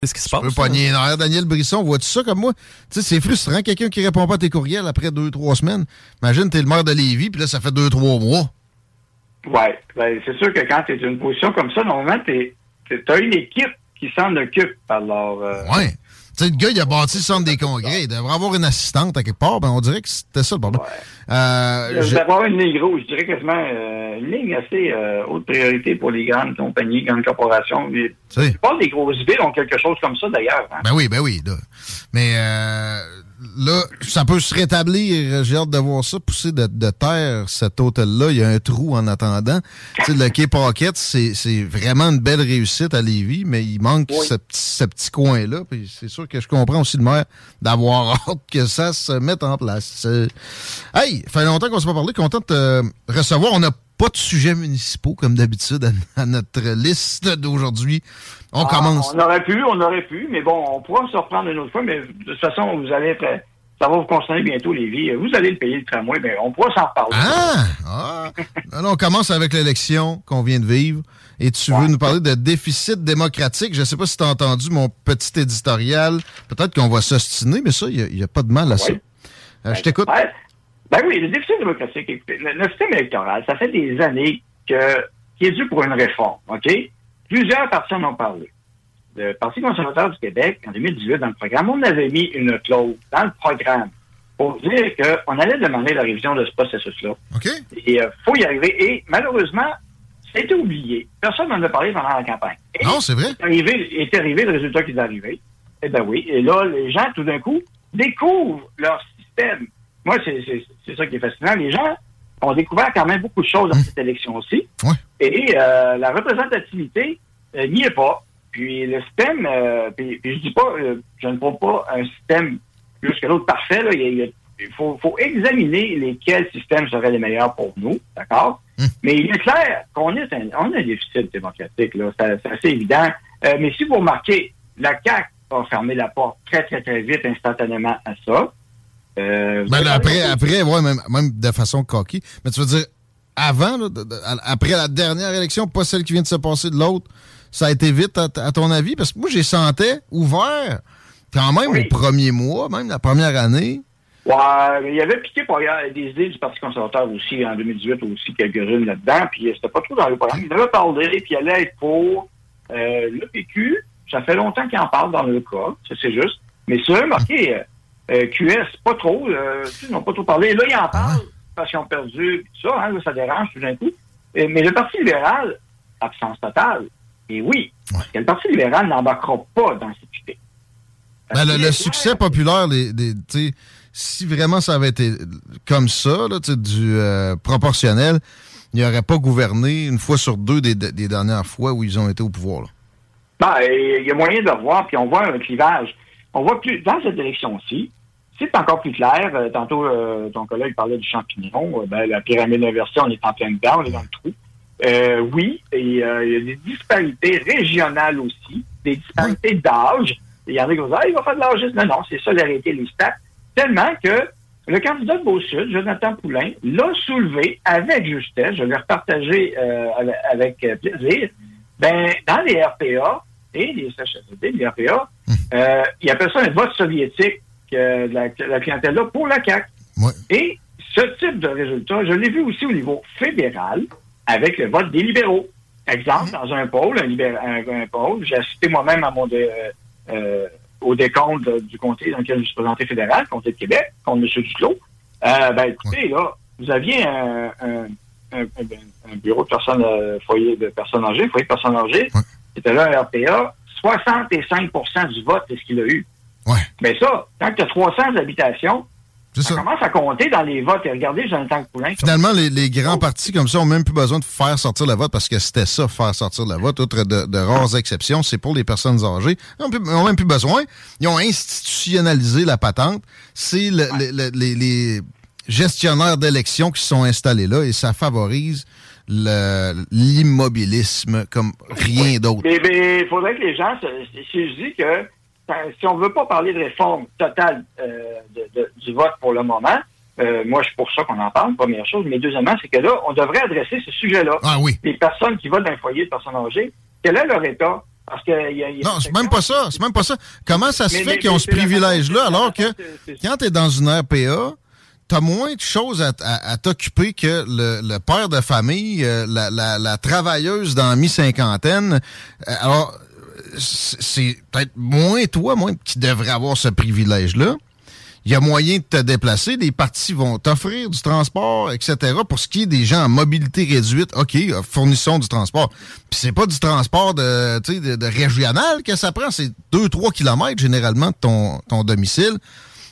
Qu'est-ce qui se Tu passe? peux pogner une heure. Daniel Brisson, vois-tu ça comme moi? Tu sais, c'est frustrant, quelqu'un qui répond pas à tes courriels après deux, trois semaines. Imagine, t'es le maire de Lévis, puis là, ça fait deux, trois mois. Ouais, ben, c'est sûr que quand tu es dans une position comme ça, normalement, tu as une équipe qui s'en occupe. Alors, euh, Ouais. Tu sais, le gars, il a bâti le centre des congrès. Il devrait avoir une assistante à quelque part. Ben, on dirait que c'était ça le problème. Euh, je je- vais avoir une ligne rouge, je dirais quasiment euh, une ligne assez euh, haute priorité pour les grandes compagnies, grandes corporations. La plupart des grosses villes ont quelque chose comme ça d'ailleurs. hein. Ben oui, ben oui. Là. Mais euh, là, ça peut se rétablir. J'ai hâte de voir ça pousser de, de terre, cet hôtel-là. Il y a un trou en attendant. Le Quai Pocket, c'est c'est vraiment une belle réussite à Lévis, mais il manque ce, petit- ce petit coin-là. C'est sûr que je comprends aussi le maire d'avoir hâte que ça se mette en place. Euh, Hey, fait longtemps qu'on s'est pas parlé. Content de te recevoir. On n'a pas de sujets municipaux, comme d'habitude, à, à notre liste d'aujourd'hui. On Ah, commence. On aurait pu, on aurait pu, mais bon, on pourra se reprendre une autre fois, mais de toute façon, vous allez être, ça va vous concerner bientôt, les vies. Vous allez le payer le tramway, mais on pourra s'en reparler. Ah! ah. Alors, on commence avec l'élection qu'on vient de vivre. Et tu veux nous parler de déficit démocratique? Je ne sais pas si tu as entendu mon petit éditorial. Peut-être qu'on va s'ostiner, mais ça, il n'y a, pas de mal à ça. Euh, je t'écoute. Ouais. Ben oui, le déficit démocratique, écoutez, le, le système électoral, ça fait des années que qu'il est dû pour une réforme, OK? Plusieurs partis en ont parlé. Le Parti conservateur du Québec, en 2018, dans le programme, on avait mis une clause dans le programme pour dire qu'on allait demander la révision de ce processus-là. OK. Et il faut y arriver. Et malheureusement, été oublié. Personne n'en a parlé pendant la campagne. Et Non, c'est vrai. est arrivé, est arrivé le résultat qui est arrivé. Eh ben oui. Et là, les gens, tout d'un coup, découvrent leur système. Moi, c'est ça qui est fascinant. Les gens ont découvert quand même beaucoup de choses dans cette élection-ci. Et euh, la représentativité euh, n'y est pas. Puis le système, euh, puis, puis je dis pas, euh, je ne prends pas un système plus que l'autre parfait. Là. Il, y a- il faut, faut examiner lesquels systèmes seraient les meilleurs pour nous, d'accord? Mais il est clair qu'on est un, on a un déficit démocratique, là. C'est assez évident. Mais si vous remarquez, la CAQ a fermé la porte très, très, très vite, instantanément à ça. Euh, Ben, là, après, après ouais, même, même de façon coquille. Mais tu veux dire, avant, là, de- de- à- après la dernière élection, pas celle qui vient de se passer de l'autre, ça a été vite, à, à ton avis? Parce que moi, j'ai sentais ouvert quand même au premier mois, même la première année. Ouais, il y avait piqué ailleurs des idées du Parti conservateur aussi, en 2018 aussi, quelques-unes là-dedans, puis euh, c'était pas trop dans le programme. Il avait parlé, puis il allait être pour euh, le PQ. Ça fait longtemps qu'il en parle dans le cas, ça c'est juste. Mais vous avez remarqué, euh, QS, pas trop, euh, ils n'ont pas trop parlé. Là, ils en parlent parce qu'ils ont perdu, tout ça, hein, là, ça dérange tout d'un coup. Euh, mais le Parti libéral, absence totale. Et oui, parce que le Parti libéral n'embarquera pas dans cette idée. Ben, le, le succès populaire, les, les- si vraiment ça avait été comme ça, là, du euh, proportionnel, il n'aurait pas gouverné une fois sur deux des, des dernières fois où ils ont été au pouvoir. Ben, il y a moyen de voir, puis on voit un clivage. On voit plus, dans cette élection-ci, c'est encore plus clair. Euh, tantôt, euh, ton collègue parlait du champignon. Euh, ben, la pyramide inversée, on est en plein dedans, on est dans le trou. Euh, oui, et euh, il y a des disparités régionales aussi, des disparités d'âge. Il y en a qui vont dire, ah, il va faire de l'âge. Non, non, c'est ça la réalité, les stats. Tellement que le candidat de Beau-Sud, Jonathan Poulain, l'a soulevé avec justesse. Je l'ai repartagé euh, avec, avec, plaisir. Ben, dans les RPA et les CHSLD, les RPA, euh, il appelle ça un vote soviétique euh, de la, de la clientèle-là pour la CAQ. Et ce type de résultat, je l'ai vu aussi au niveau fédéral avec le vote des libéraux. Exemple, dans un pôle, un, libéra- un, un pôle, j'ai assisté moi-même à mon dé- euh, euh, au décompte du comté dans lequel je suis présenté fédéral, comté de Québec, contre M. Duclos, euh, ben écoutez, là, vous aviez un, bureau de personnes, foyer de personnes âgées, foyer de personnes âgées, c'était là un RPA, 65% du vote, c'est ce qu'il a eu. Ouais. Mais ça, quand tu as 300 habitations, ça, commence à compter dans les votes. Et regardez Jonathan Poulin. Finalement, les, grands oh. partis comme ça ont même plus besoin de faire sortir le vote parce que c'était ça, faire sortir le vote. Outre de, rares exceptions, c'est pour les personnes âgées. Ils n'ont même plus besoin. Ils ont institutionnalisé la patente. C'est les, gestionnaires d'élections qui sont installés là et ça favorise l'immobilisme comme rien d'autre. Mais il faudrait que les gens, si je dis que si on ne veut pas parler de réforme totale euh, du vote pour le moment, euh, moi, je suis pour ça qu'on en parle, première chose. Mais deuxièmement, c'est que là, on devrait adresser ce sujet-là. Ah oui. Les personnes qui votent dans un foyer de personnes âgées, quel est leur état? Parce que non, c'est même pas ça. C'est même pas ça. Comment ça se fait qu'ils ont ce privilège-là alors que quand tu es dans une RPA, t'as moins de choses à, t'occuper que le, père de famille, euh, la, travailleuse dans mi-cinquantaine. alors, c'est peut-être moins toi, moins qui devrait avoir ce privilège-là. Il y a moyen de te déplacer. Les partis vont t'offrir du transport, etc. Pour ce qui est des gens en mobilité réduite, OK, fournissons du transport. Puis c'est pas du transport de, de, régional que ça prend. C'est 2-3 kilomètres généralement de ton, domicile.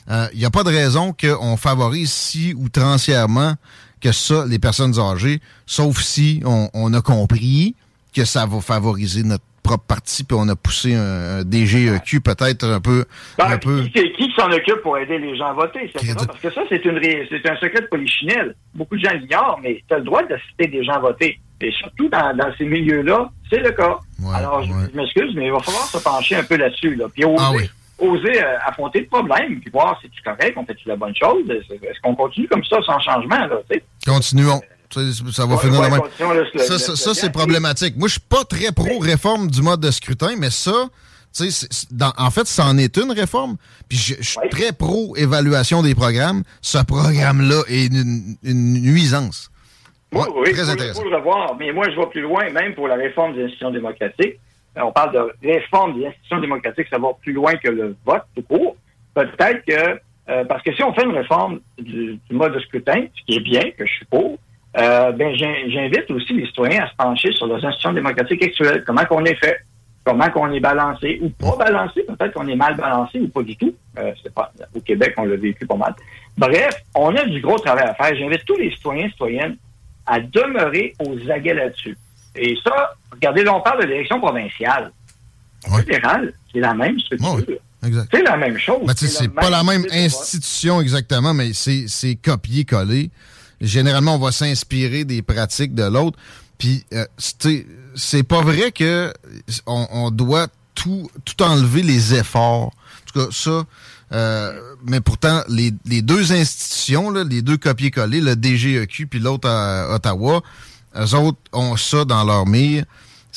Il euh, n'y a pas de raison qu'on favorise si outrancièrement que ça, les personnes âgées, sauf si on a compris que ça va favoriser notre propre parti, puis on a poussé un, DGEQ peut-être un peu. Ben, un peu... Qui, s'en occupe pour aider les gens à voter? Parce que ça, c'est une c'est un secret de polichinelle. Beaucoup de gens l'ignorent, mais tu as le droit d'assister des gens à voter. Et surtout dans, ces milieux-là, c'est le cas. Alors, je, m'excuse, mais il va falloir se pencher un peu là-dessus. Là. Puis oser, ah oser euh, affronter le problème, puis voir si tu correct, on fait-tu la bonne chose? Est-ce qu'on continue comme ça sans changement? Là, Continuons. Ça va finir de même. Ça, c'est problématique. Moi, je suis pas très pro-réforme du mode de scrutin, mais ça, en fait, c'en est une réforme. Puis je, suis très pro-évaluation des programmes. Ce programme-là est une, nuisance. Oui, oui, très intéressant. le revoir, mais moi, je vais plus loin, même pour la réforme des institutions démocratiques. On parle de réforme des institutions démocratiques, ça va plus loin que le vote tout court. Peut-être que, euh, parce que si on fait une réforme du, du, mode de scrutin, ce qui est bien, que je suis pour, euh, ben, j'invite aussi les citoyens à se pencher sur les institutions démocratiques actuelles. Comment qu'on est fait? Comment qu'on est balancé ou pas balancé? Peut-être qu'on est mal balancé ou pas du tout. Euh, pas, au Québec, on l'a vécu pas mal. Bref, on a du gros travail à faire. J'invite tous les citoyens et citoyennes à demeurer aux aguets là-dessus. Et ça, regardez, là, on parle de l'élection provinciale. Fédérale, c'est la même structure. C'est la même chose. c'est pas la même institution exactement, mais c'est copier-coller généralement, on va s'inspirer des pratiques de l'autre. Puis, euh, c'est pas vrai que on, doit tout, tout enlever les efforts. En tout cas, ça. Euh, mais pourtant, les, les, deux institutions, là, les deux copier-coller, le DGEQ puis l'autre à Ottawa, eux autres ont ça dans leur mire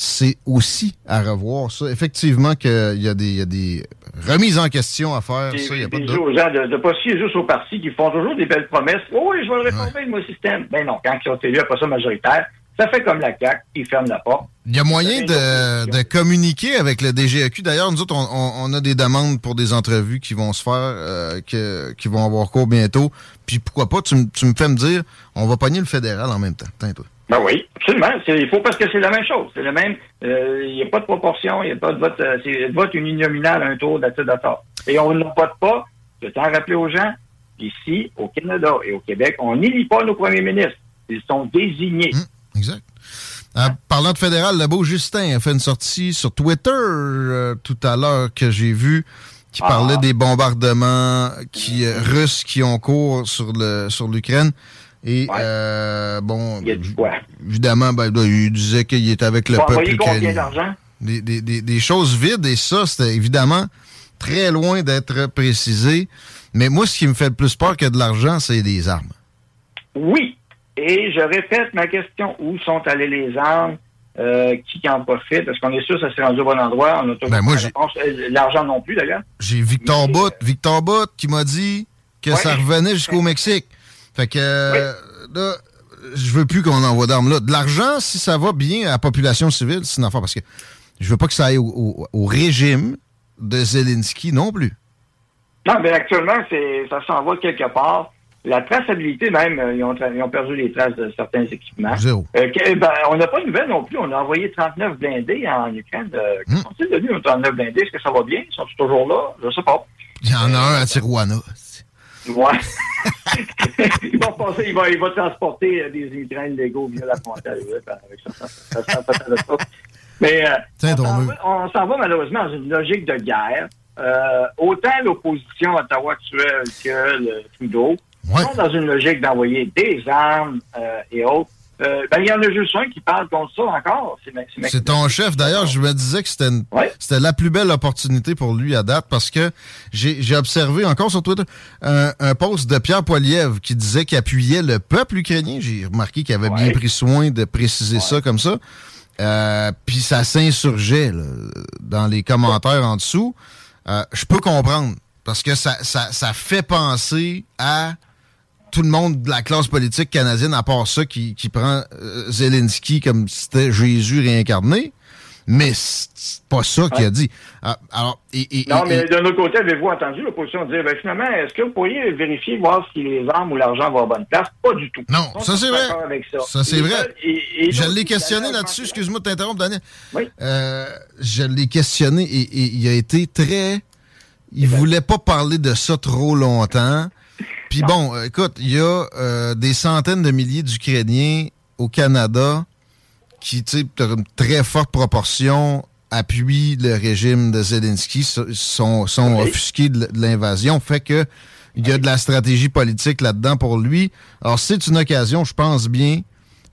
c'est aussi à revoir ça. Effectivement qu'il y, a des remises en question à faire. ça, y a pas de aux gens de ne pas juste aux partis qui font toujours des belles promesses. Oh oui, je vais réformer mon système. Ben non, quand ils ont élu après ça majoritaire, ça fait comme la CAQ, ils ferment la porte. Il y a moyen de, communiquer avec le DGAQ. D'ailleurs, nous autres, on, a des demandes pour des entrevues qui vont se faire, euh, qui vont avoir cours bientôt. Puis pourquoi pas, tu, tu me fais me dire, on va pogner le fédéral en même temps. Tiens, toi. Ben oui, absolument. Il faut parce que c'est la même chose. C'est le même. Euh, il n'y a pas de proportion, il n'y a pas de vote. Euh, c'est le vote uninominal à un tour d'accord. Et on ne vote pas. Je tiens à rappeler aux gens, ici, au Canada et au Québec, on n'élit pas nos premiers ministres. Ils sont désignés. Hum, exact. Euh, parlant de fédéral, le beau Justin a fait une sortie sur Twitter tout à l'heure que j'ai vu qui parlait ah. des bombardements qui, russes qui ont cours sur le sur Et euh, bon, évidemment, ben, il disait qu'il était avec le peuple ukrainien. Des, des, des, choses vides, et ça, c'était évidemment très loin d'être précisé. Mais moi, ce qui me fait le plus peur que de l'argent, c'est des armes. Oui. Et je répète ma question. Où sont allées les armes? Euh, qui en profite? Est-ce qu'on est sûr que ça s'est rendu au bon endroit? On ben euh, L'argent non plus, d'ailleurs. J'ai Victor Bout, Victor Bout qui m'a dit que ça revenait jusqu'au Mexique. Fait que là, je veux plus qu'on envoie d'armes là. De l'argent, si ça va bien à la population civile, c'est une affaire parce que je veux pas que ça aille au, régime de Zelensky non plus. Non, mais actuellement, c'est ça s'en va quelque part. La traçabilité, même, euh, ils ont, ils ont perdu les traces de certains équipements. Zéro. Euh, que- ben, on n'a pas de nouvelles non plus. On a envoyé 39 blindés en Ukraine. Euh. Sont-ils devenus un 39 blindés? Est-ce que ça va bien? Ils sont toujours là? Je sais pas. Il y en a un à Tijuana. Ouais. il, va passer, il, va, il va transporter euh, des immigrants illégaux via la frontière. ouais, avec ça, ça, ça, ça, ça, ça, ça. Mais euh, on s'en va- malheureusement dans une logique de guerre. Euh, autant l'opposition à Ottawa actuelle que le Trudeau Ouais. sont dans une logique d'envoyer des armes euh, et autres. Euh, ben, il y en a juste un qui parle contre ça encore. C'est ton chef. D'ailleurs, je me disais que c'était Ouais. la plus belle opportunité pour lui à date parce que j'ai observé encore sur Twitter un, un post de Pierre Poilievre qui disait qu'il appuyait le peuple ukrainien. J'ai remarqué qu'il avait bien pris soin de préciser ça comme ça. Euh, Puis ça s'insurgeait dans les commentaires en dessous. Euh, je peux comprendre parce que ça, ça, ça fait penser à tout le monde de la classe politique canadienne, à part ça, qui, qui prend euh, Zelensky comme si c'était Jésus réincarné. Mais c'est pas ça qu'il a dit. Ah, alors, et, et- Non, mais d'un autre côté, avez-vous entendu l'opposition dire, ben, finalement, est-ce que vous pourriez vérifier, voir si les armes ou l'argent vont à bonne place? Pas du tout. Non, ça, c'est vrai. ça. Ça, c'est vrai. et- je l'ai questionné là-dessus, excuse-moi de t'interrompre, Daniel. Oui. Euh, je l'ai questionné et, et il a été très. Il voulait pas parler de ça trop longtemps. Puis bon, euh, écoute, il y a euh, des centaines de milliers d'Ukrainiens au Canada qui, tu sais, une très forte proportion appuient le régime de Zelensky, so- sont, sont Oui. offusqués de l'invasion. Fait que il y a de la stratégie politique là-dedans pour lui. Alors, c'est une occasion, je pense bien,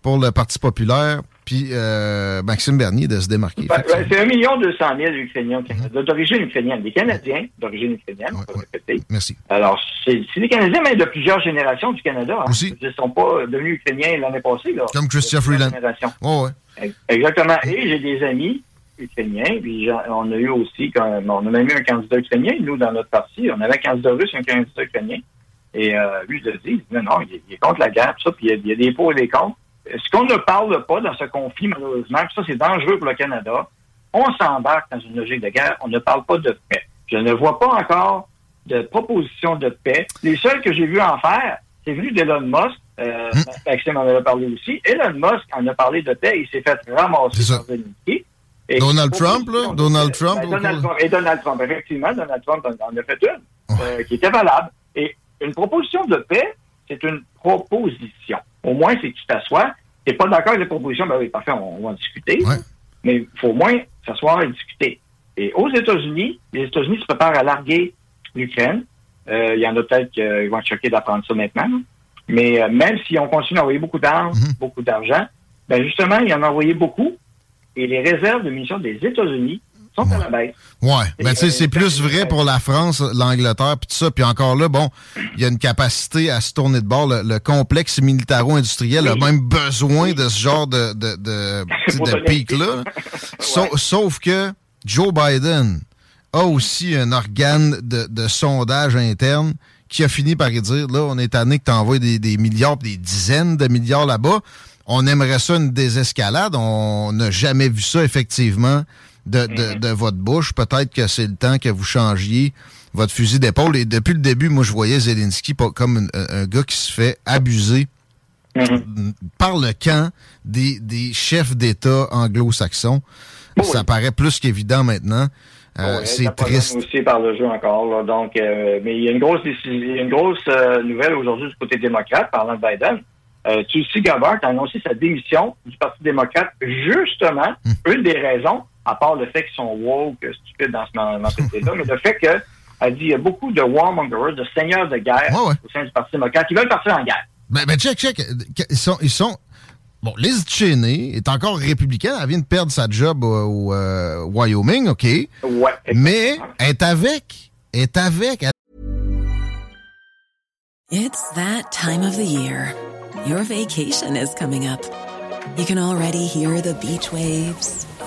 pour le Parti populaire, puis euh, Maxime Bernier de se démarquer. Ben, ben, c'est un million deux cent mille Ukrainiens au Canada, d'origine ukrainienne, des Canadiens d'origine ukrainienne, Ouais, ouais. répéter. Merci. Alors, c'est des Canadiens, mais de plusieurs générations du Canada. hein. Aussi. Ils ne sont pas devenus Ukrainiens l'année passée. Là. Comme plusieurs Freeland. générations. Ouais, ouais. Ex- Exactement. Et j'ai des amis ukrainiens, puis on a eu aussi, quand, on a même eu un candidat ukrainien, nous, dans notre parti, on avait un candidat russe et un candidat ukrainien. Et euh, lui, il a dit, non, non, il est, il est contre la guerre, tout ça, puis il y, a, il y a des pour et des contre. Ce qu'on ne parle pas dans ce conflit, malheureusement, puis ça, c'est dangereux pour le Canada, on s'embarque dans une logique de guerre, on ne parle pas de paix. Je ne vois pas encore de proposition de paix. Les seuls que j'ai vus en faire, c'est venu d'Elon Musk. Euh, Maxime en avait parlé aussi. Elon Musk en a parlé de paix. Il s'est fait ramasser par. Et Donald Trump, là? de Donald. Trump, Ben, Donald Trump. Et Donald Trump, effectivement, Donald Trump en, en a fait une euh, qui était valable. Et une proposition de paix, c'est une proposition. Au moins, c'est que tu t'assois. Tu n'es pas d'accord avec la proposition, ben oui, parfait, on, on va en discuter. Ouais. Mais il faut au moins s'asseoir et discuter. Et aux États-Unis, les États-Unis se préparent à larguer l'Ukraine. Euh, il y en a peut-être qui euh, vont être choqués d'apprendre ça maintenant. Mais euh, même si on continue à envoyer beaucoup d'armes, Mhm. beaucoup d'argent, ben justement, il en a envoyé beaucoup. Et les réserves de munitions des États-Unis sont à la baisse. Ouais, Et, mais tu sais, c'est plus vrai pour la France, l'Angleterre, puis tout ça. Puis encore là, bon, il y a une capacité à se tourner de bord. Le, le complexe militaro-industriel a Oui. même besoin de ce genre de, de, de, de pic-là. Sau- Sauf que Joe Biden a aussi un organe de, de sondage interne qui a fini par dire, là, on est tanné que tu envoies des, des milliards, des dizaines de milliards là-bas. On aimerait ça une désescalade. On n'a jamais vu ça, effectivement, de, de, de votre bouche. Peut-être que c'est le temps que vous changiez votre fusil d'épaule. Et depuis le début, moi, je voyais Zelensky pas comme un, un gars qui se fait abuser Mhm. par le camp des, des chefs d'État anglo-saxons. Oui. Ça paraît plus qu'évident maintenant. Euh, Ouais, c'est triste. aussi par le jeu encore. là. Donc, euh, mais il y a une grosse y a une grosse euh, nouvelle aujourd'hui du côté démocrate, parlant de Biden. Euh, Tulsi Gabbard a annoncé sa démission du Parti démocrate, justement, Hmm. une des raisons, à part le fait qu'ils sont woke, stupides dans ce mentalité-là, mais le fait que, elle dit, il y a beaucoup de warmongers, de seigneurs de guerre Ouais, ouais. au sein du Parti démocrate qui veulent partir en guerre. Ben, ben, check, check. Ils sont, ils sont. Bon, Liz Cheney est encore républicaine. Elle vient de perdre sa job au, au, euh, Wyoming, OK? Ouais. Mais elle est avec. Elle est avec. Elle- It's that time of the year. Your vacation is coming up. You can already hear the beach waves,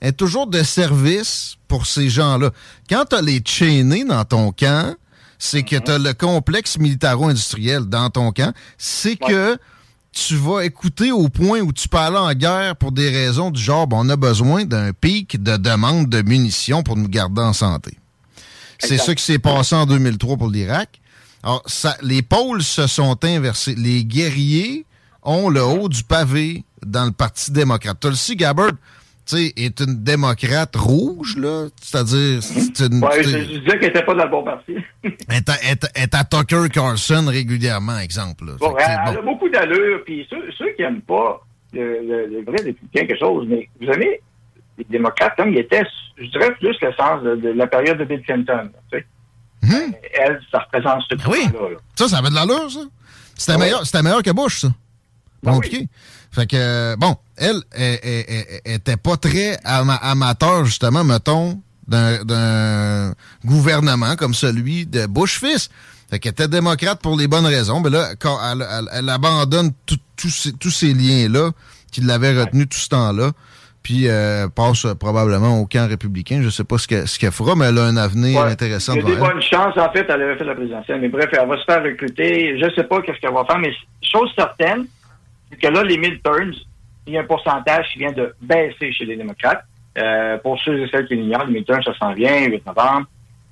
est toujours de service pour ces gens-là. Quand tu as les chaînés dans ton camp, c'est que tu as le complexe militaro-industriel dans ton camp. C'est que tu vas écouter au point où tu peux aller en guerre pour des raisons du genre, bon, on a besoin d'un pic de demande de munitions pour nous garder en santé. C'est ça qui s'est passé en 2003 pour l'Irak. Alors, ça, les pôles se sont inversés. Les guerriers ont le haut du pavé dans le Parti démocrate. Tulsi Gabbard, sais, est une démocrate rouge, là. C'est-à-dire, c'est une... Ouais, je, sais, je disais qu'elle n'était pas dans le bon parti. à, est à- Tucker Carlson régulièrement, exemple. là. Bon, elle, elle a beaucoup d'allure, puis ceux, ceux qui n'aiment pas le, le, le vrai républicain, quelque chose, mais vous savez, les démocrates, comme ils étaient, je dirais, plus le sens de, de la période de Bill Clinton. tu sais. Mhm. Elle, ça représente ce Ben oui. là. Ça, ça avait de l'allure, ça. C'était Ah ouais. meilleur, c'était meilleur que Bush, ça. Pas Ben compliqué. Fait que, bon, elle, elle, elle- elle- elle était pas très ama- amateur, justement, mettons, d'un- gouvernement comme celui de Bush fils. Fait qu'elle était démocrate pour les bonnes raisons. Mais là, quand elle, elle- elle abandonne tout- tous ces, tous ces liens-là qui l'avaient retenu tout ce temps-là, puis euh, passe euh, probablement au camp républicain. Je sais pas ce qu'elle ce fera, mais elle a un avenir Ouais. intéressant Il y a des elle. bonnes chances. En fait, elle avait fait la présidentielle. Mais bref, elle va se faire recruter. Je ne sais pas qu'est-ce qu'elle va faire, mais chose certaine, c'est que là, les midterms, il y a un pourcentage qui vient de baisser chez les démocrates. Euh, pour ceux et celles qui l'ignorent, les midterms, ça s'en vient, 8 novembre.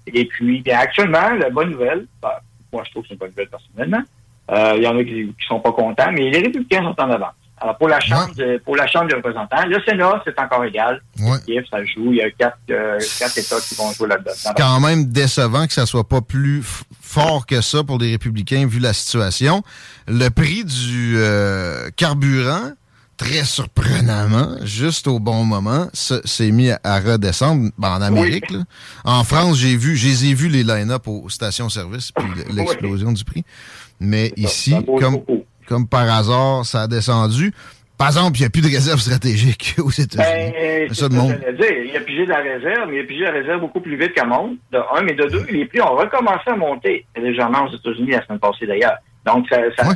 Et puis, bien, actuellement, la bonne nouvelle, ben, moi, je trouve que c'est une bonne nouvelle personnellement. Euh, il y en a qui, qui sont pas contents, mais les républicains sont en avance. Alors, pour la Chambre, de- pour la Chambre des représentants, le Sénat, c'est encore égal. Ouais. Ça joue. Il y a quatre, euh, quatre États qui vont jouer là-dedans. C'est quand même décevant que ça soit pas plus fort que ça pour les républicains vu la situation. Le prix du euh, carburant, très surprenamment, juste au bon moment, se- s'est mis à, redescendre ben, en Amérique. là. En France, j'ai vu, j'ai vu les line-up aux stations-service puis l'explosion du prix. Mais ici, ça comme, beaucoup. Comme par hasard, ça a descendu. Par exemple, il n'y a plus de réserve stratégique aux États-Unis. Ben, C'est c'est ça le monde. Il a pigé de la réserve, mais il a pigé la réserve beaucoup plus vite qu'à monde, de un, mais de deux, les prix ont recommencé à monter légèrement aux États-Unis la semaine passée d'ailleurs. Donc, ça, ça- Ouais.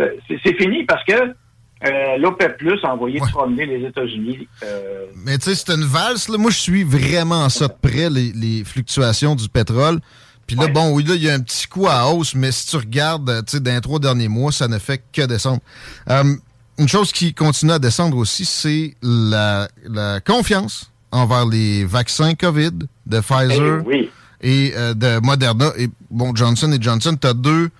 euh, c'est c'est fini parce que euh, l'OPEP Plus a envoyé Ouais. promener les États-Unis. euh, Mais tu sais, c'est une valse. Là. Moi, je suis vraiment ça de près, les, les fluctuations du pétrole. Puis là, Ouais. bon, oui, là, il y a un petit coup à hausse, mais si tu regardes, euh, tu sais, dans les trois derniers mois, ça ne fait que descendre. Euh, une chose qui continue à descendre aussi, c'est la, la confiance envers les vaccins COVID de Pfizer eh oui. et euh, de Moderna. Et bon, Johnson et Johnson, tu as deux,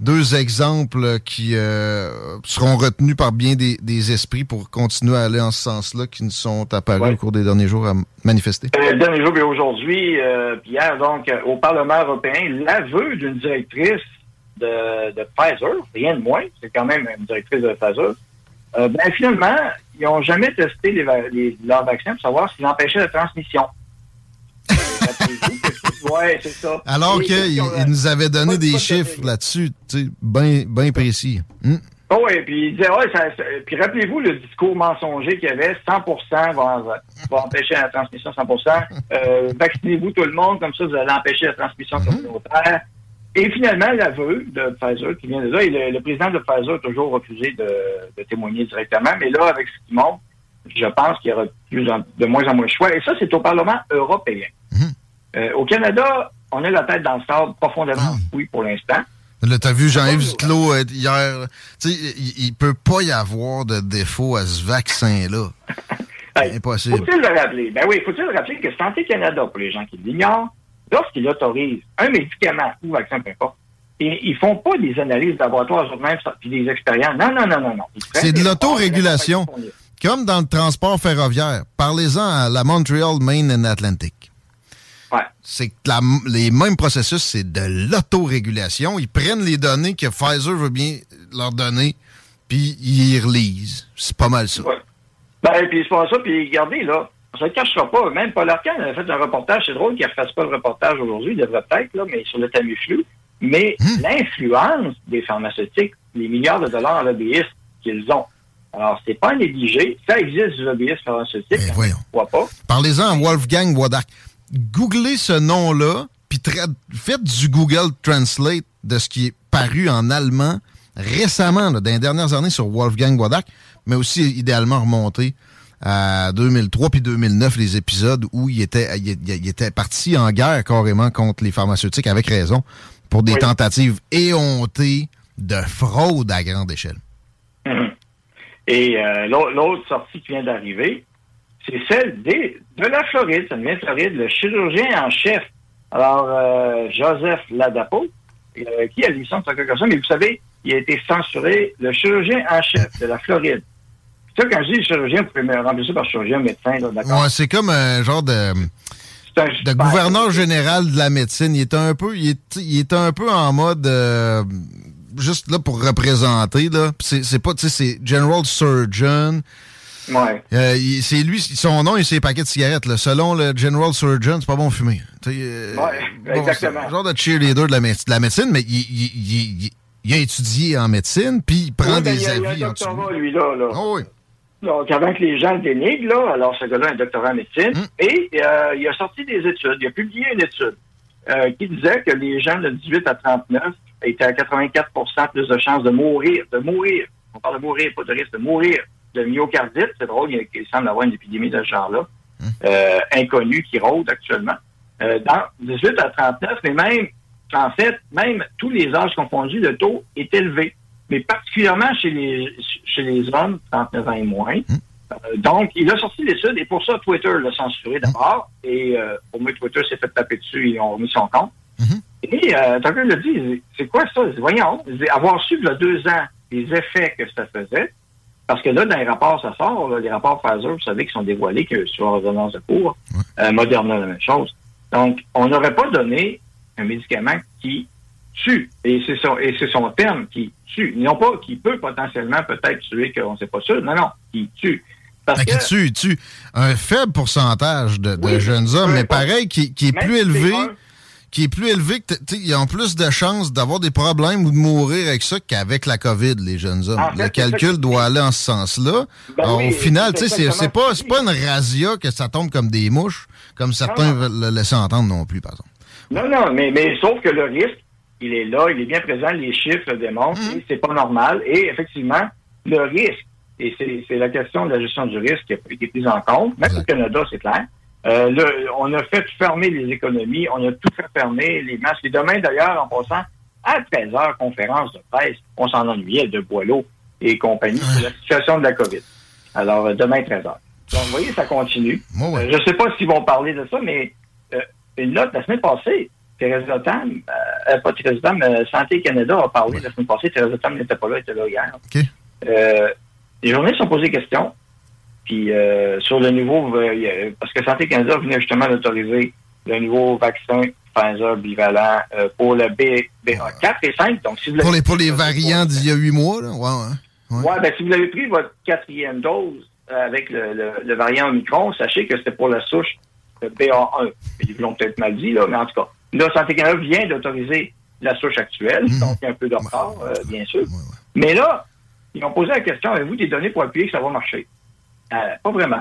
deux exemples qui euh, seront retenus par bien des, des esprits pour continuer à aller en ce sens-là, qui nous sont apparus Ouais. au cours des derniers jours à manifester. Euh, Le dernier jour, et aujourd'hui, euh, hier, donc, euh, au Parlement européen, l'aveu d'une directrice de, de Pfizer, rien de moins, c'est quand même une directrice de Pfizer, euh, ben, finalement, ils n'ont jamais testé les, les- leurs vaccins pour savoir s'ils empêchaient la transmission. Oui, c'est ça. Alors qu'il il nous avait donné Pas- des pas chiffres de- là-dessus, tu sais, bien ben précis. Hum. Oh oui, puis il disait, ouais, ça, ça- puis rappelez-vous le discours mensonger qu'il y avait, 100% va, va empêcher la transmission 100%. Euh, vaccinez-vous tout le monde, comme ça vous allez empêcher la transmission communautaire. Et finalement, l'aveu de Pfizer qui vient de là, et le, le président de Pfizer a toujours refusé de, de témoigner directement, mais là, avec ce qui montre, je pense qu'il y aura plus en- de moins en moins de choix. Et ça, c'est au Parlement européen. Mhm. Euh, au Canada, on a la tête dans le sable profondément oui pour l'instant. Là, t'as vu Jean-Yves Ah, Duclos euh, hier. Tu sais, il, peut pas y avoir de défaut à ce vaccin-là. Hey, Impossible. Faut-il le rappeler? Ben oui, faut-il le rappeler que Santé Canada, pour les gens qui l'ignorent, lorsqu'il autorise un médicament ou vaccin, peu importe, ils font pas des analyses de laboratoire eux-mêmes puis des expériences. Non, non, non, non, non. C'est de l'autorégulation. Comme dans le transport ferroviaire. Parlez-en à la Montreal, Maine and Atlantic. C'est que la- les mêmes processus, c'est de l'autorégulation. Ils prennent les données que Pfizer veut bien leur donner, puis ils y relisent. C'est pas mal ça. Ouais. Ben, puis c'est pas ça. Puis regardez, là, on se le cachera pas. Même Paul Arcand a fait un reportage. C'est drôle qu'il ne refasse pas le reportage aujourd'hui. Il devrait peut-être, là, mais sur le Tamiflu. Mais Hmm. l'influence des pharmaceutiques, les milliards de dollars en lobbyistes qu'ils ont. Alors, c'est pas négligé. Ça existe du lobbyisme pharmaceutique. Ben, voyons. Pourquoi pas? Parlez-en à Wolfgang Wodak. Googlez ce nom-là, puis tra- faites du Google Translate de ce qui est paru en allemand récemment, là, dans les dernières années sur Wolfgang Wodak, mais aussi idéalement remonté à 2003 puis 2009, les épisodes où il était, il, il était parti en guerre carrément contre les pharmaceutiques, avec raison, pour des Oui. tentatives éhontées de fraude à grande échelle. Et euh, l'au- l'autre sortie qui vient d'arriver, c'est celle des, de la Floride. Ça vient de Floride, le chirurgien en chef. Alors, euh, Joseph Ladapo, euh, qui a licence en quelque mais vous savez, il a été censuré, le chirurgien en chef de la Floride. Ça, quand je dis chirurgien, vous pouvez me remplacer par chirurgien médecin, d'accord? Ouais, c'est comme un genre de... Ben, gouverneur général de la médecine. Il est un peu, il est, il est un peu en mode euh, juste là pour représenter là. C'est pas, tu sais, c'est General Surgeon. Ouais. Euh, c'est lui, son nom et ses paquets de cigarettes. Là. Selon le General Surgeon, c'est pas bon fumer. Euh, Ouais, exactement. genre de cheerleader de la, de la médecine, mais il, a étudié en médecine, puis il prend Oui, ben, des il y a- il a avis un doctorat, lui, là. là. Oh oui. Donc, avant que les gens le dénigrent, là, alors ce gars-là a un doctorat en médecine, Mm. et euh, il a sorti des études, il a publié une étude euh, qui disait que les gens de 18 à 39 étaient à 84% plus de chances de mourir, de mourir, on parle de mourir, pas de risque, de mourir de myocardite, c'est drôle, il, semble avoir une épidémie de ce genre-là, euh, inconnue qui rôde actuellement, euh, dans 18 à 39, mais même, en fait, même tous les âges confondus, le taux est élevé mais particulièrement chez les chez les hommes, 39 ans et moins. Euh, donc, il a sorti l'étude et pour ça, Twitter l'a censuré d'abord. Et au moins, Twitter s'est fait taper dessus et ils ont remis son compte. Et euh, Tucker l'a dit, c'est quoi ça? Voyons, avoir su il y a deux ans les effets que ça faisait, parce que là, dans les rapports, ça sort, là, les rapports Pfizer, vous savez, qui sont dévoilés que sur ordonnance de cours, euh, Moderna, la même chose. Donc, on n'aurait pas donné un médicament qui tue. Et c'est son, et c'est son terme qui tue. Non pas qui peut potentiellement peut-être tuer, qu'on ne sait pas sûr. Non, non, qui tue. Parce que, qu'il tue, tue un faible pourcentage de, de Oui, jeunes hommes, mais pareil, qui, qui est plus élevé. un- qui est plus élevé, que ils ont plus de chances d'avoir des problèmes ou de mourir avec ça qu'avec la COVID, les jeunes hommes. En fait, le calcul qui- doit aller en ce sens-là. Ben oui, au final, c'est tu sais, c'est c'est exactement pas, une razzia que ça tombe comme des mouches, comme certains Non, veulent le laisser entendre non plus, par exemple. Non, non, mais, mais sauf que le risque, il est là, il est bien présent, les chiffres le démontrent, Mhm. c'est pas normal. Et effectivement, le risque, et c'est la question de la gestion du risque qui a été prise en compte, même au. Canada, c'est clair. Euh, on a fait fermer les économies, on a tout fait fermer, les masques. Et demain, d'ailleurs, en passant, à 13 heures, conférence de presse, on s'en ennuyait de Boileau et compagnie sur la situation de la COVID. Alors, euh, demain, 13 heures. Donc, vous voyez, ça continue. Ouais. Euh, je ne sais pas s'ils vont parler de ça, mais euh, une note la semaine passée, Thérèse Tam, euh, pas Thérèse Tam, mais Santé Canada a parlé la semaine passée. Thérèse Tam n'était pas là, elle était là hier. OK. Euh, les journalistes ont posé des questions. Puis euh, sur le nouveau, euh, parce que Santé Canada venait justement d'autoriser le nouveau vaccin Pfizer bivalent euh, pour le B, BA4 et 5. Donc, si vous Pour les, pour les variants d'il y a huit mois, là, ouais, ouais. Ouais, ben, si vous avez pris votre quatrième dose avec le, le, le variant Omicron, sachez que c'était pour la souche euh, BA1. Ils l'ont peut-être mal dit, là, mais en tout cas. Là, Santé Canada vient d'autoriser la souche actuelle, Mhm. donc il y a un peu de retard, bien sûr. Mais là, ils ont posé la question, avez-vous des données pour appuyer que ça va marcher? Euh, pas vraiment.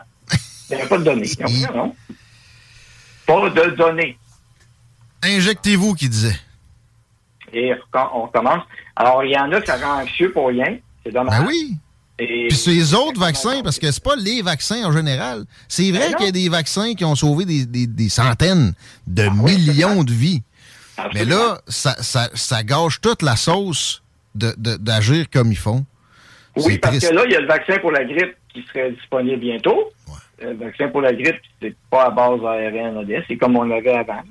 Il n'y a pas de données. Non. Pas de données. Injectez-vous, qui disait. Et quand on recommence. Alors, il y en a qui rend anxieux pour rien. C'est dommage. Ben oui. Et- Puis ces autres vaccins, parce que c'est pas les vaccins en général. C'est vrai Ben qu'il y a des vaccins qui ont sauvé des, des- des centaines de Ah oui, millions de vies. Mais là, ça, ça, ça gâche toute la sauce de- de- d'agir comme ils font. Oui, parce triste. que là, il y a le vaccin pour la grippe qui serait disponible bientôt. Le vaccin pour la grippe, c'est pas à base ARN, ADN, c'est comme on avait avant.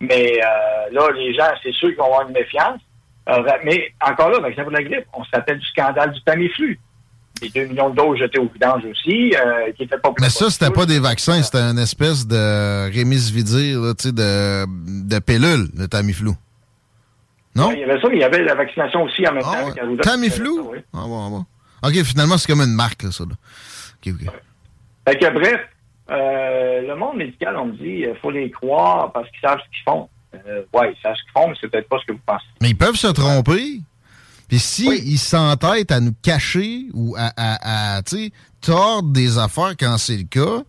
Mais euh, là, les gens, c'est sûr qu'ils vont avoir une méfiance. Euh, mais encore là, le vaccin pour la grippe, on se rappelle du scandale du Tamiflu. les 2 millions de doses jetées au vidange aussi, euh, qui étaient pas Mais ça, c'était pas des vaccins, c'était une espèce de rémisvidire, là, tu sais, de, de pilule, le Tamiflu. Non? Il y avait ça, mais il y avait la vaccination aussi en même temps. Ah, avec ouais. Tamiflu? Oui. Ah bon, ah bon. OK, finalement, c'est comme une marque, là, ça. Là. OK, OK. Fait que bref, euh, le monde médical, on me dit, il faut les croire parce qu'ils savent ce qu'ils font. Euh, ouais, ils savent ce qu'ils font, mais c'est peut-être pas ce que vous pensez. Mais ils peuvent se tromper. Puis si Oui. ils s'entêtent à nous cacher ou à, tordre des affaires quand c'est le cas,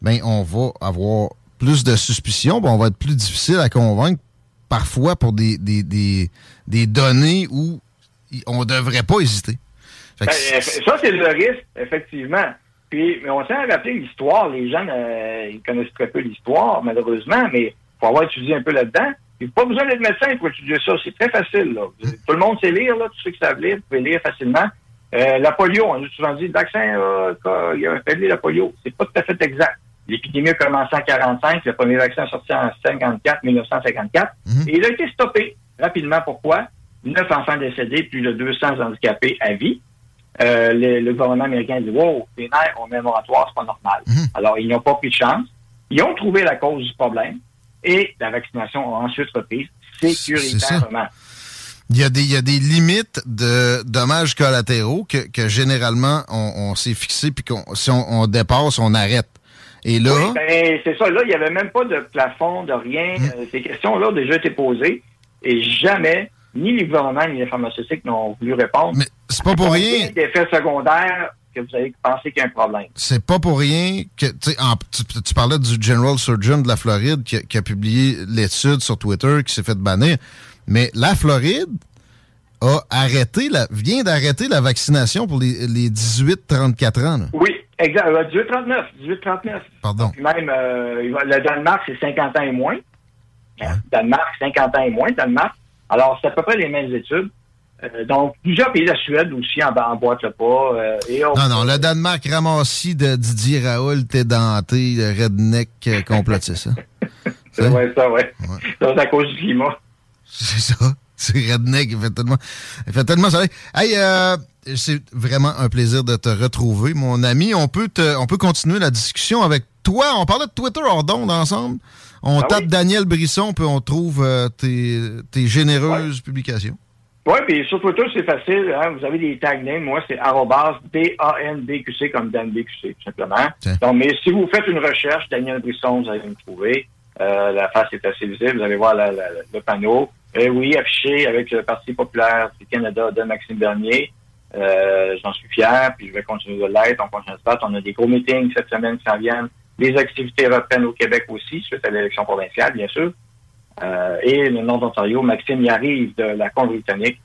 ben on va avoir plus de suspicions, ben on va être plus difficile à convaincre parfois pour des, des, des, des données où on devrait pas hésiter. Que Ben, ça, c'est le risque, effectivement. Puis, mais on tient à rappeler l'histoire. Les gens, euh, ils connaissent très peu l'histoire, malheureusement, mais il faut avoir étudié un peu là-dedans. Puis, pas besoin d'être médecin pour étudier ça. C'est très facile. Là. Tout le monde sait lire, là. Tous ceux qui savent lire, vous pouvez lire facilement. Euh, la polio, on a souvent dit, le vaccin, euh, il a affaibli la polio. C'est pas tout à fait exact. L'épidémie a commencé en 45, le premier vaccin sorti en 54, 1954, et il a été stoppé rapidement. Pourquoi? Neuf enfants décédés, plus de 200 handicapés à vie. Euh, le, le gouvernement américain dit Wow, les nerfs ont un moratoire, c'est pas normal. Alors, ils n'ont pas pris de chance. Ils ont trouvé la cause du problème et la vaccination a ensuite repris sécuritairement. il y, a des, il y a des limites de dommages collatéraux que, que généralement on, on s'est fixé, puis qu'on si on, on dépasse, on arrête. Et là, Oui, ben, c'est ça. Là, il n'y avait même pas de plafond, de rien. Mm. Euh, ces questions-là ont déjà été posées et jamais, ni les gouvernements ni les pharmaceutiques n'ont voulu répondre. mais pas pour rien. d'effets secondaires que vous avez pensé qu'il y a un problème. c'est pas pour rien que en- tu, tu parlais du General Surgeon de la Floride qui, a- qui a publié l'étude sur Twitter qui s'est fait bannir. Mais la Floride a arrêté la, vient d'arrêter la vaccination pour les, les 18-34 ans. là. Oui, exact. Euh, 1839. 1839. Pardon. Puis même, euh, le Danemark, c'est 50 ans et moins. Hein? Danemark, 50 ans et moins, Danemark. Alors, c'est à peu près les mêmes études. Euh, donc, plusieurs pays, la Suède aussi, en, emboîte le pas. euh, et on- Non, non, le Danemark ramassis de Didier Raoul, t'es denté, le redneck euh, complotiste. hein. C'est vrai, ça, ouais. C'est à cause du climat. C'est ça. C'est Redneck, il fait tellement, il fait tellement soleil. Hey, c'est vraiment un plaisir de te retrouver, mon ami. On peut te, on peut continuer la discussion avec toi. On parlait de Twitter hors d'onde ensemble. On Ah tape oui. Daniel Brisson, puis on trouve tes, tes généreuses publications. Oui, puis sur Twitter, c'est facile. Hein? Vous avez des tag names. Moi, c'est arrobas D-A-N-B-Q-C comme Dan BQC, tout simplement. Donc, mais si vous faites une recherche, Daniel Brisson, vous allez me trouver. Euh, la face est assez visible. Vous allez voir la- la- le panneau. Et oui, affiché avec le Parti populaire du Canada de Maxime Bernier. Euh, J'en suis fier, puis je vais continuer de l'être. On continue de battre. On a des gros meetings cette semaine qui s'en viennent. Des activités reprennent au Québec aussi, suite à l'élection provinciale, bien sûr. Euh, et le nom d'Ontario, Maxime y arrive de la Colombie-Britannique.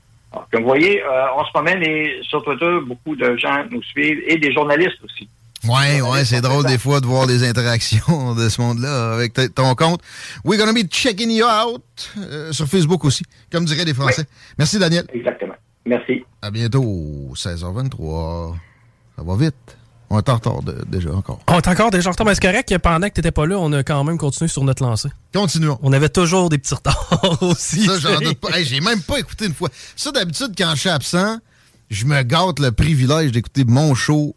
Comme vous voyez, euh, on se promène et sur Twitter, beaucoup de gens nous suivent et des journalistes aussi. Ouais, ouais, c'est drôle des fois de voir les interactions de ce monde-là avec ton compte. We're gonna be checking you out euh, sur Facebook aussi, comme diraient les Français. Merci, Daniel. Exactement. Merci. À bientôt, 16h23. Ça va vite. On est en retard de- déjà encore. On est encore déjà en retard, mais c'est correct que pendant que t'étais pas là, on a quand même continué sur notre lancée. Continuons. On avait toujours des petits retards aussi. Ça, j'en doute pas. Hey, j'ai même pas écouté une fois. Ça, d'habitude, quand je suis absent, je me gâte le privilège d'écouter mon show,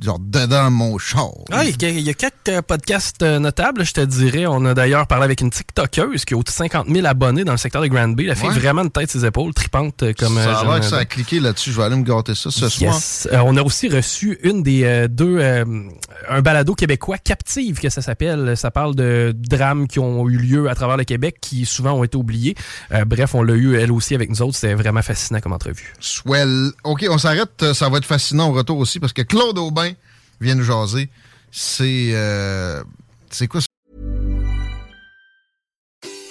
genre dedans mon char. Ah, il y a- il y a quelques euh, podcasts euh, notables, je te dirais. On a d'ailleurs parlé avec une TikTokeuse qui a au 50 000 abonnés dans le secteur de Grand Bay. Fille Ouais. vraiment une tête ses épaules, tripante euh, comme... ça a l'air que ça a cliqué là-dessus. Je vais aller me gâter ça ce soir. Euh, on a aussi reçu une des euh, deux, euh, un balado québécois captive que ça s'appelle. Ça parle de drames qui ont eu lieu à travers le Québec qui souvent ont été oubliés. Bref, on l'a eu elle aussi avec nous autres. C'était vraiment fascinant comme entrevue. Swell. OK, on s'arrête. Ça va être fascinant au retour aussi parce que Claude Aubin vient nous jaser. C'est. euh, c'est quoi?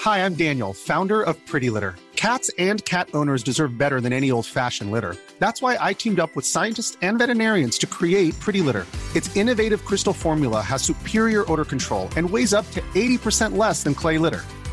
Hi, I'm Daniel, founder of Pretty Litter. Cats and cat owners deserve better than any old fashioned litter. That's why I teamed up with scientists and veterinarians to create Pretty Litter. Its innovative crystal formula has superior odor control and weighs up to 80% less than clay litter.